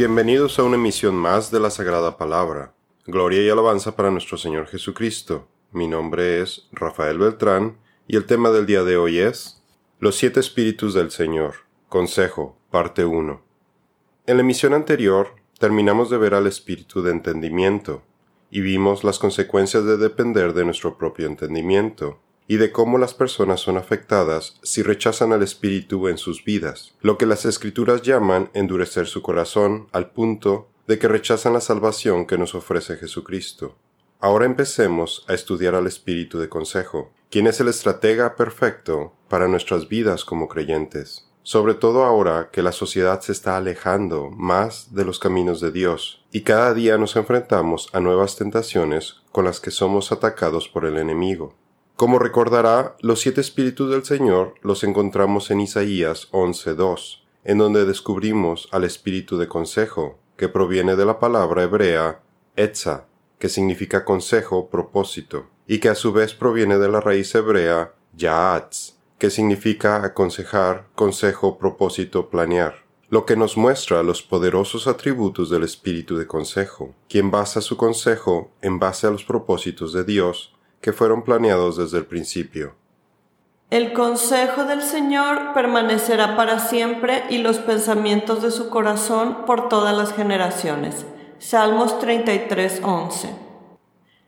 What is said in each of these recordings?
Bienvenidos a una emisión más de la Sagrada Palabra. Gloria y alabanza para nuestro Señor Jesucristo. Mi nombre es Rafael Beltrán y el tema del día de hoy es Los siete espíritus del Señor. Consejo, parte 1. En la emisión anterior terminamos de ver al espíritu de entendimiento y vimos las consecuencias de depender de nuestro propio entendimiento y de cómo las personas son afectadas si rechazan al Espíritu en sus vidas, lo que las Escrituras llaman endurecer su corazón al punto de que rechazan la salvación que nos ofrece Jesucristo. Ahora empecemos a estudiar al Espíritu de Consejo, quien es el estratega perfecto para nuestras vidas como creyentes, sobre todo ahora que la sociedad se está alejando más de los caminos de Dios, y cada día nos enfrentamos a nuevas tentaciones con las que somos atacados por el enemigo. Como recordará, los siete espíritus del Señor los encontramos en Isaías 11.2, en donde descubrimos al espíritu de consejo, que proviene de la palabra hebrea etza, que significa consejo, propósito, y que a su vez proviene de la raíz hebrea yaatz, que significa aconsejar, consejo, propósito, planear lo que nos muestra los poderosos atributos del espíritu de consejo, quien basa su consejo en base a los propósitos de Dios que fueron planeados desde el principio. El consejo del Señor permanecerá para siempre y los pensamientos de su corazón por todas las generaciones. Salmos 33:11.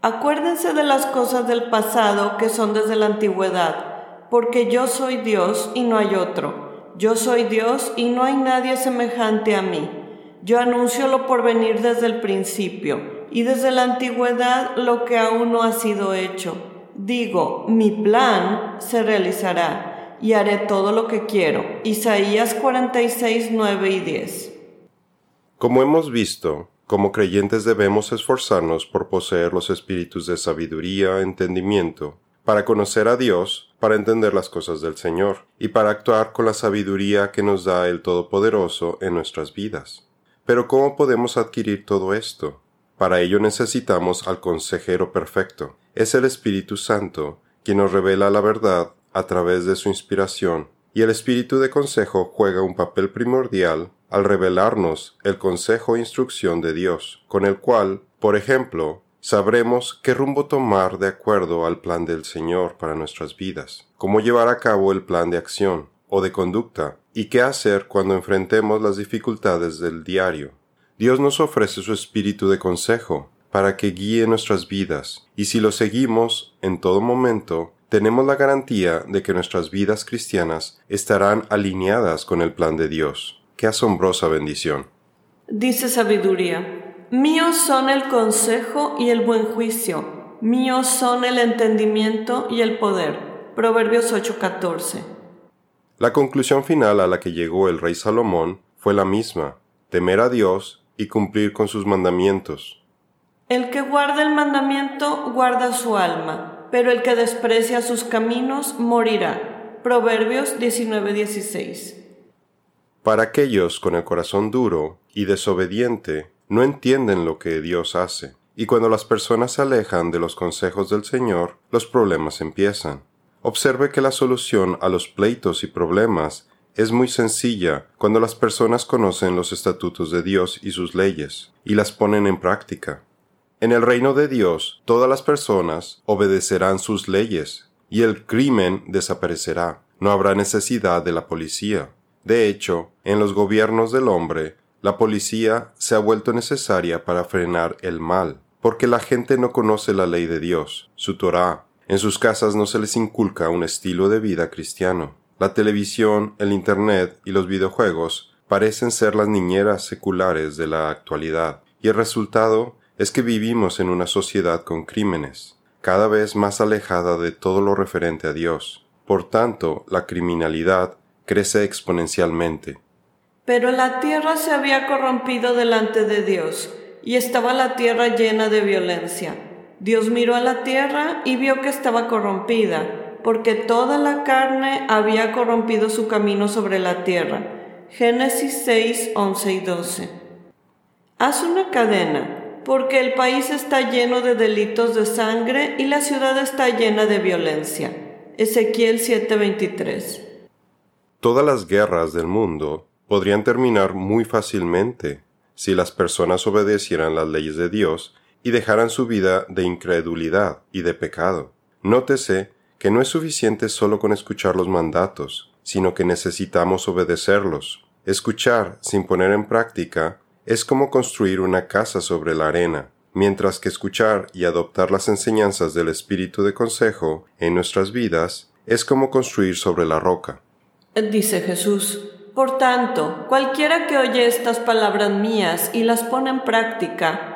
Acuérdense de las cosas del pasado que son desde la antigüedad, porque yo soy Dios y no hay otro. Yo soy Dios y no hay nadie semejante a mí. Yo anuncio lo por venir desde el principio y desde la antigüedad lo que aún no ha sido hecho. Digo, mi plan se realizará y haré todo lo que quiero. Isaías 46, 9 y 10. Como hemos visto, como creyentes debemos esforzarnos por poseer los espíritus de sabiduría, entendimiento, para conocer a Dios, para entender las cosas del Señor, y para actuar con la sabiduría que nos da el Todopoderoso en nuestras vidas. Pero ¿cómo podemos adquirir todo esto? Para ello necesitamos al consejero perfecto. Es el Espíritu Santo quien nos revela la verdad a través de su inspiración, y el Espíritu de consejo juega un papel primordial al revelarnos el consejo e instrucción de Dios, con el cual, por ejemplo, sabremos qué rumbo tomar de acuerdo al plan del Señor para nuestras vidas, cómo llevar a cabo el plan de acción o de conducta, y qué hacer cuando enfrentemos las dificultades del diario. Dios nos ofrece su espíritu de consejo para que guíe nuestras vidas, y si lo seguimos en todo momento, tenemos la garantía de que nuestras vidas cristianas estarán alineadas con el plan de Dios. ¡Qué asombrosa bendición! Dice sabiduría, míos son el consejo y el buen juicio, míos son el entendimiento y el poder. Proverbios 8:14. La conclusión final a la que llegó el rey Salomón fue la misma, temer a Dios y cumplir con sus mandamientos. El que guarda el mandamiento guarda su alma, pero el que desprecia sus caminos morirá. Proverbios 19:16. Para aquellos con el corazón duro y desobediente, no entienden lo que Dios hace, y cuando las personas se alejan de los consejos del Señor, los problemas empiezan. Observe que la solución a los pleitos y problemas es muy sencilla cuando las personas conocen los estatutos de Dios y sus leyes, y las ponen en práctica. En el reino de Dios, todas las personas obedecerán sus leyes, y el crimen desaparecerá. No habrá necesidad de la policía. De hecho, en los gobiernos del hombre, la policía se ha vuelto necesaria para frenar el mal, porque la gente no conoce la ley de Dios, su Torah. En sus casas no se les inculca un estilo de vida cristiano. La televisión, el Internet y los videojuegos parecen ser las niñeras seculares de la actualidad, y el resultado es que vivimos en una sociedad con crímenes, cada vez más alejada de todo lo referente a Dios. Por tanto, la criminalidad crece exponencialmente. Pero la tierra se había corrompido delante de Dios, y estaba la tierra llena de violencia. Dios miró a la tierra y vio que estaba corrompida, porque toda la carne había corrompido su camino sobre la tierra. Génesis 6, 11 y 12. Haz una cadena, porque el país está lleno de delitos de sangre y la ciudad está llena de violencia. Ezequiel 7:23. Todas las guerras del mundo podrían terminar muy fácilmente si las personas obedecieran las leyes de Dios y dejaran su vida de incredulidad y de pecado. Nótese que no es suficiente solo con escuchar los mandatos, sino que necesitamos obedecerlos. Escuchar sin poner en práctica es como construir una casa sobre la arena, mientras que escuchar y adoptar las enseñanzas del espíritu de consejo en nuestras vidas es como construir sobre la roca. Dice Jesús, por tanto, cualquiera que oye estas palabras mías y las pone en práctica,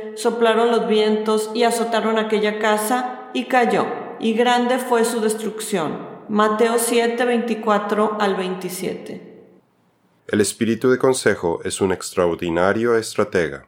soplaron los vientos y azotaron aquella casa, y cayó, y grande fue su destrucción. Mateo 7, 24 al 27. El espíritu de consejo es un extraordinario estratega.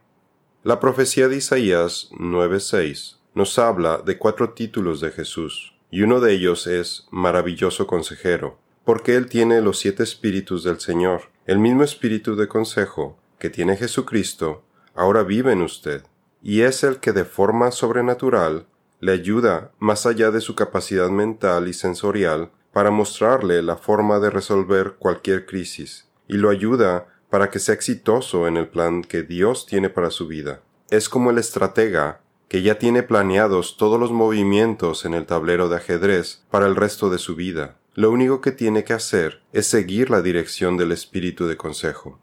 La profecía de Isaías 9:6 nos habla de cuatro títulos de Jesús, y uno de ellos es maravilloso consejero, porque Él tiene los siete espíritus del Señor. El mismo espíritu de consejo que tiene Jesucristo ahora vive en usted, y es el que de forma sobrenatural le ayuda más allá de su capacidad mental y sensorial para mostrarle la forma de resolver cualquier crisis, y lo ayuda para que sea exitoso en el plan que Dios tiene para su vida. Es como el estratega que ya tiene planeados todos los movimientos en el tablero de ajedrez para el resto de su vida. Lo único que tiene que hacer es seguir la dirección del espíritu de consejo.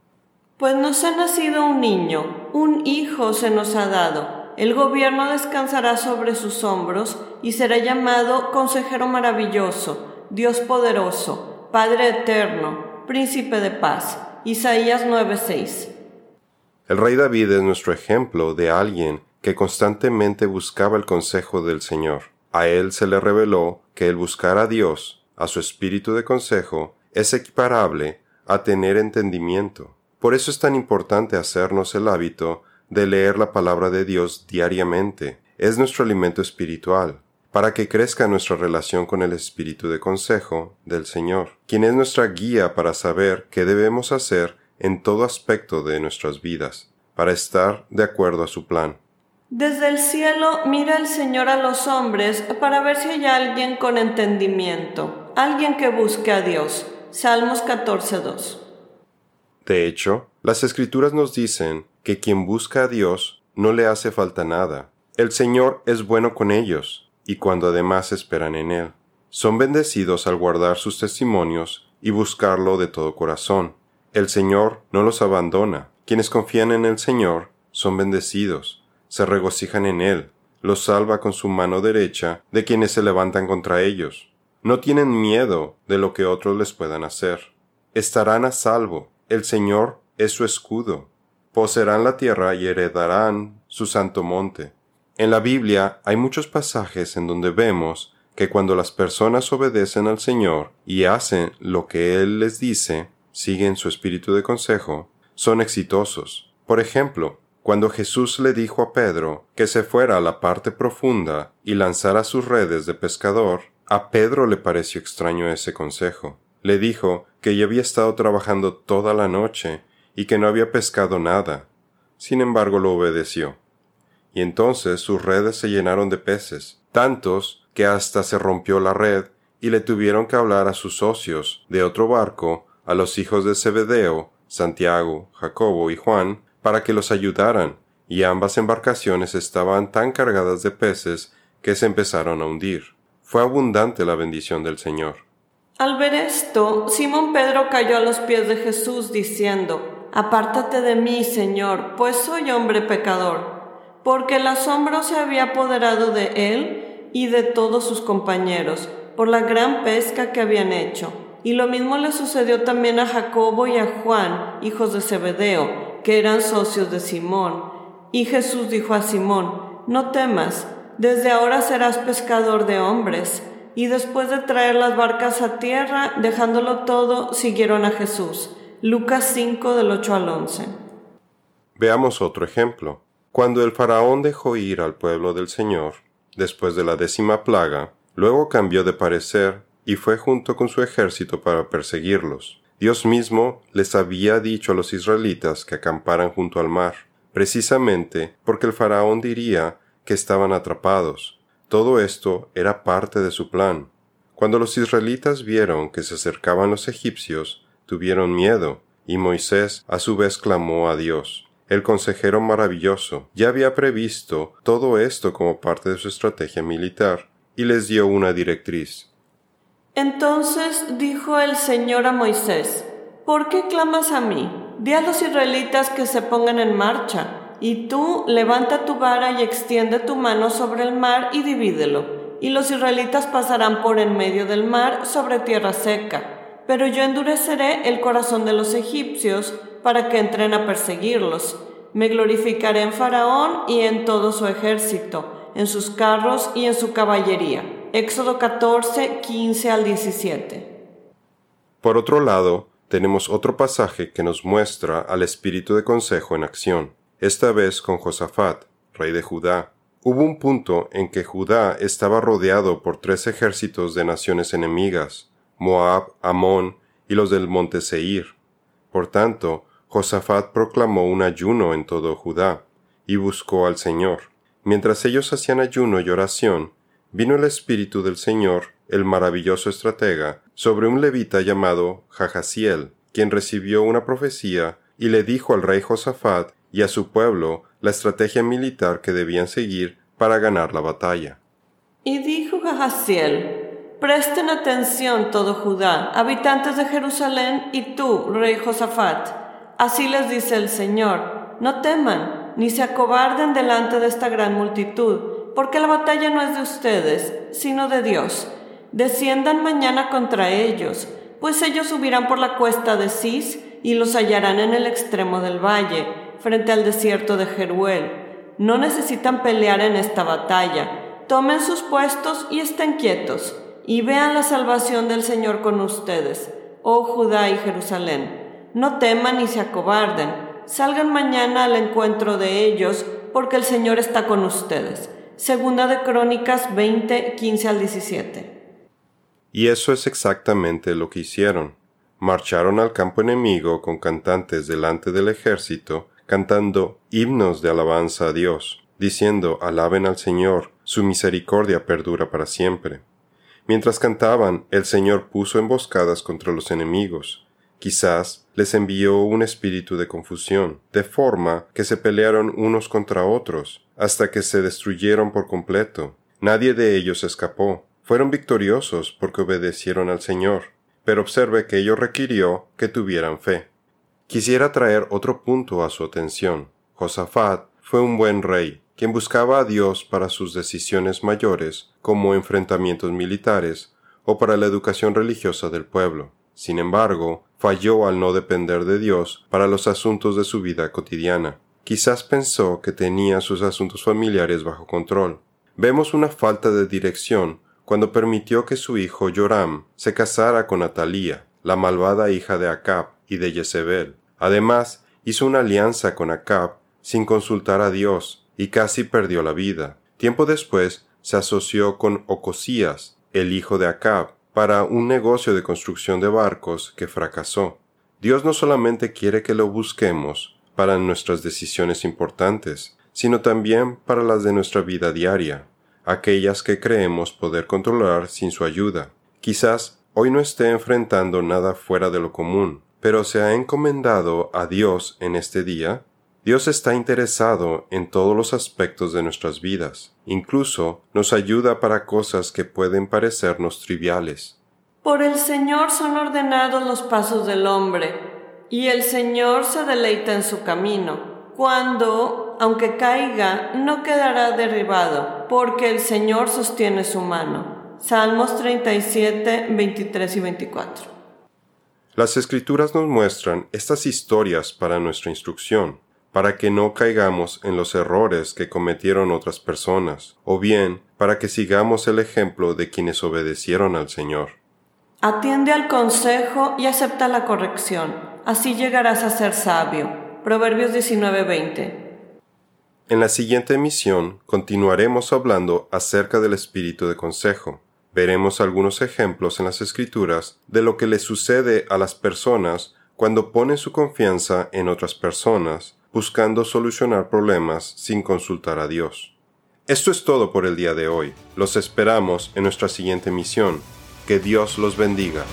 Pues nos ha nacido un niño, un hijo se nos ha dado. El gobierno descansará sobre sus hombros y será llamado Consejero Maravilloso, Dios Poderoso, Padre Eterno, Príncipe de Paz. Isaías 9:6. El rey David es nuestro ejemplo de alguien que constantemente buscaba el consejo del Señor. A él se le reveló que el buscar a Dios a su espíritu de consejo es equiparable a tener entendimiento. Por eso es tan importante hacernos el hábito de leer la palabra de Dios diariamente. Es nuestro alimento espiritual, para que crezca nuestra relación con el espíritu de consejo del Señor, quien es nuestra guía para saber qué debemos hacer en todo aspecto de nuestras vidas, para estar de acuerdo a su plan. Desde el cielo mira el Señor a los hombres para ver si hay alguien con entendimiento, alguien que busque a Dios. Salmos 14.2. De hecho, las escrituras nos dicen que quien busca a Dios no le hace falta nada. El Señor es bueno con ellos, y cuando además esperan en Él. Son bendecidos al guardar sus testimonios y buscarlo de todo corazón. El Señor no los abandona. Quienes confían en el Señor son bendecidos se regocijan en él, los salva con su mano derecha de quienes se levantan contra ellos. No tienen miedo de lo que otros les puedan hacer. Estarán a salvo, el Señor es su escudo. Poseerán la tierra y heredarán su santo monte. En la Biblia hay muchos pasajes en donde vemos que cuando las personas obedecen al Señor y hacen lo que Él les dice, siguen su espíritu de consejo, son exitosos. Por ejemplo, cuando Jesús le dijo a Pedro que se fuera a la parte profunda y lanzara sus redes de pescador, a Pedro le pareció extraño ese consejo. Le dijo que ya había estado trabajando toda la noche y que no había pescado nada. Sin embargo, lo obedeció. Y entonces sus redes se llenaron de peces, tantos que hasta se rompió la red y le tuvieron que hablar a sus socios de otro barco, a los hijos de Zebedeo, Santiago, Jacobo y Juan, para que los ayudaran, y ambas embarcaciones estaban tan cargadas de peces que se empezaron a hundir. Fue abundante la bendición del Señor. Al ver esto, Simón Pedro cayó a los pies de Jesús diciendo, Apártate de mí, Señor, pues soy hombre pecador, porque el asombro se había apoderado de él y de todos sus compañeros, por la gran pesca que habían hecho. Y lo mismo le sucedió también a Jacobo y a Juan, hijos de Zebedeo, que eran socios de Simón. Y Jesús dijo a Simón, No temas, desde ahora serás pescador de hombres. Y después de traer las barcas a tierra, dejándolo todo, siguieron a Jesús. Lucas 5 del 8 al 11. Veamos otro ejemplo. Cuando el faraón dejó ir al pueblo del Señor, después de la décima plaga, luego cambió de parecer y fue junto con su ejército para perseguirlos. Dios mismo les había dicho a los israelitas que acamparan junto al mar, precisamente porque el faraón diría que estaban atrapados. Todo esto era parte de su plan. Cuando los israelitas vieron que se acercaban los egipcios, tuvieron miedo, y Moisés a su vez clamó a Dios. El consejero maravilloso ya había previsto todo esto como parte de su estrategia militar, y les dio una directriz. Entonces dijo el Señor a Moisés, ¿por qué clamas a mí? Di a los israelitas que se pongan en marcha, y tú levanta tu vara y extiende tu mano sobre el mar y divídelo, y los israelitas pasarán por en medio del mar sobre tierra seca. Pero yo endureceré el corazón de los egipcios para que entren a perseguirlos. Me glorificaré en Faraón y en todo su ejército, en sus carros y en su caballería Éxodo 14, 15 al 17. Por otro lado, tenemos otro pasaje que nos muestra al espíritu de consejo en acción, esta vez con Josafat, rey de Judá. Hubo un punto en que Judá estaba rodeado por tres ejércitos de naciones enemigas, Moab, Amón y los del monte Seir. Por tanto, Josafat proclamó un ayuno en todo Judá, y buscó al Señor. Mientras ellos hacían ayuno y oración, vino el Espíritu del Señor, el maravilloso estratega, sobre un levita llamado Jajaziel, quien recibió una profecía y le dijo al rey Josafat y a su pueblo la estrategia militar que debían seguir para ganar la batalla. Y dijo Jajaziel, Presten atención todo Judá, habitantes de Jerusalén, y tú, rey Josafat. Así les dice el Señor, no teman, ni se acobarden delante de esta gran multitud, porque la batalla no es de ustedes, sino de Dios. Desciendan mañana contra ellos, pues ellos subirán por la cuesta de Cis y los hallarán en el extremo del valle, frente al desierto de Jeruel. No necesitan pelear en esta batalla. Tomen sus puestos y estén quietos, y vean la salvación del Señor con ustedes, oh Judá y Jerusalén. No teman ni se acobarden. Salgan mañana al encuentro de ellos, porque el Señor está con ustedes Segunda de Crónicas 20, 15 al 17. Y eso es exactamente lo que hicieron. Marcharon al campo enemigo con cantantes delante del ejército, cantando himnos de alabanza a Dios, diciendo Alaben al Señor, su misericordia perdura para siempre. Mientras cantaban, el Señor puso emboscadas contra los enemigos. Quizás les envió un espíritu de confusión, de forma que se pelearon unos contra otros, hasta que se destruyeron por completo. Nadie de ellos escapó. Fueron victoriosos porque obedecieron al Señor, pero observe que ello requirió que tuvieran fe. Quisiera traer otro punto a su atención. Josafat fue un buen rey, quien buscaba a Dios para sus decisiones mayores, como enfrentamientos militares, o para la educación religiosa del pueblo. Sin embargo, falló al no depender de Dios para los asuntos de su vida cotidiana. Quizás pensó que tenía sus asuntos familiares bajo control. Vemos una falta de dirección cuando permitió que su hijo Joram se casara con Atalía, la malvada hija de Acab y de Jezebel. Además, hizo una alianza con Acab sin consultar a Dios y casi perdió la vida. Tiempo después se asoció con Ocosías, el hijo de Acab, para un negocio de construcción de barcos que fracasó. Dios no solamente quiere que lo busquemos, para nuestras decisiones importantes, sino también para las de nuestra vida diaria, aquellas que creemos poder controlar sin su ayuda. Quizás hoy no esté enfrentando nada fuera de lo común, pero se ha encomendado a Dios en este día. Dios está interesado en todos los aspectos de nuestras vidas, incluso nos ayuda para cosas que pueden parecernos triviales. Por el Señor son ordenados los pasos del hombre y el Señor se deleita en su camino. Cuando, aunque caiga, no quedará derribado, porque el Señor sostiene su mano. Salmos 37, 23 y 24. Las escrituras nos muestran estas historias para nuestra instrucción, para que no caigamos en los errores que cometieron otras personas, o bien para que sigamos el ejemplo de quienes obedecieron al Señor. Atiende al consejo y acepta la corrección así llegarás a ser sabio. Proverbios 19:20. En la siguiente emisión continuaremos hablando acerca del espíritu de consejo. Veremos algunos ejemplos en las escrituras de lo que le sucede a las personas cuando ponen su confianza en otras personas, buscando solucionar problemas sin consultar a Dios. Esto es todo por el día de hoy. Los esperamos en nuestra siguiente misión. Que Dios los bendiga.